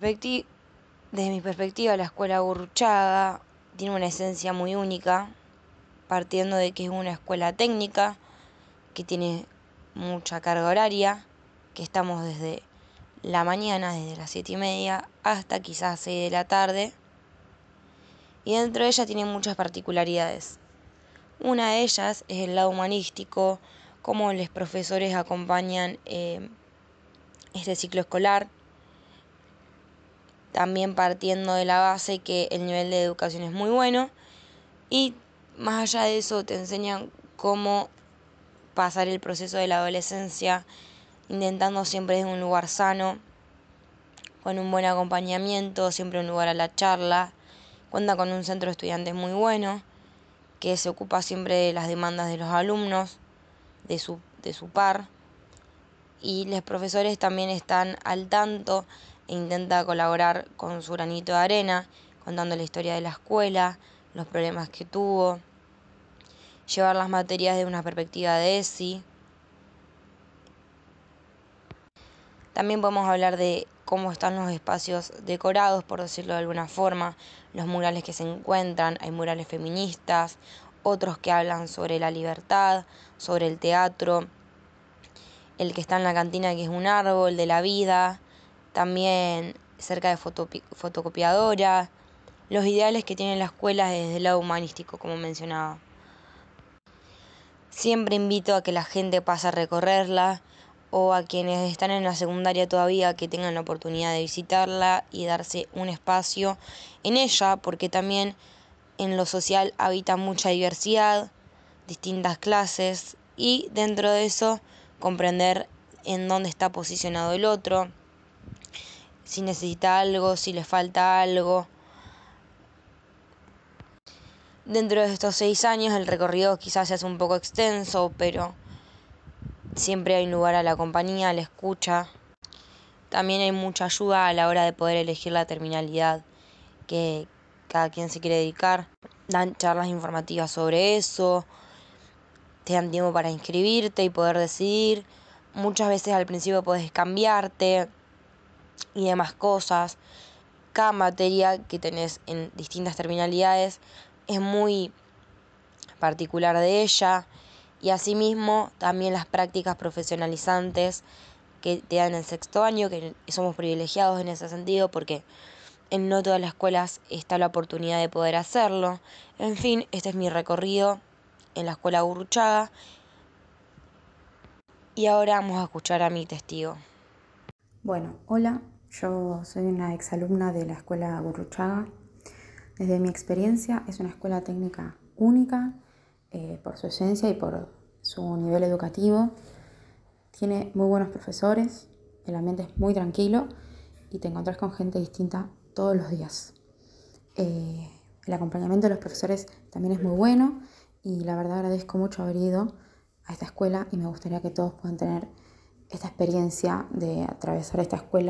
Desde mi perspectiva, la escuela Gurruchaga tiene una esencia muy única, partiendo de que es una escuela técnica, que tiene mucha carga horaria, que estamos desde la mañana, desde las siete y media hasta quizás 6 de la tarde, y dentro de ella tiene muchas particularidades. Una de ellas es el lado humanístico, cómo los profesores acompañan eh, este ciclo escolar, también partiendo de la base que el nivel de educación es muy bueno y más allá de eso te enseñan cómo pasar el proceso de la adolescencia intentando siempre desde un lugar sano, con un buen acompañamiento, siempre un lugar a la charla. Cuenta con un centro de estudiantes muy bueno, que se ocupa siempre de las demandas de los alumnos, de su, de su par. Y los profesores también están al tanto e intentan colaborar con su granito de arena, contando la historia de la escuela, los problemas que tuvo, llevar las materias de una perspectiva de ESI. También podemos hablar de cómo están los espacios decorados, por decirlo de alguna forma, los murales que se encuentran, hay murales feministas, otros que hablan sobre la libertad, sobre el teatro, el que está en la cantina que es un árbol de la vida, también cerca de fotocopiadora, los ideales que tiene la escuela desde el lado humanístico, como mencionaba. Siempre invito a que la gente pase a recorrerla o a quienes están en la secundaria todavía que tengan la oportunidad de visitarla y darse un espacio en ella, porque también en lo social habita mucha diversidad, distintas clases y dentro de eso comprender en dónde está posicionado el otro, si necesita algo, si le falta algo. Dentro de estos seis años el recorrido quizás se un poco extenso, pero siempre hay lugar a la compañía, a la escucha. También hay mucha ayuda a la hora de poder elegir la terminalidad que cada quien se quiere dedicar. Dan charlas informativas sobre eso, te dan tiempo para inscribirte y poder decidir. Muchas veces al principio puedes cambiarte y demás cosas. Cada materia que tenés en distintas terminalidades es muy particular de ella y asimismo también las prácticas profesionalizantes que te dan en sexto año, que somos privilegiados en ese sentido porque en no todas las escuelas está la oportunidad de poder hacerlo. En fin, este es mi recorrido en la escuela Gurruchaga. Y ahora vamos a escuchar a mi testigo. Bueno, hola, yo soy una exalumna de la escuela Gurruchaga. Desde mi experiencia es una escuela técnica única eh, por su esencia y por su nivel educativo. Tiene muy buenos profesores, el ambiente es muy tranquilo y te encontrás con gente distinta todos los días. Eh, el acompañamiento de los profesores también es muy bueno y la verdad agradezco mucho haber ido a esta escuela y me gustaría que todos puedan tener esta experiencia de atravesar esta escuela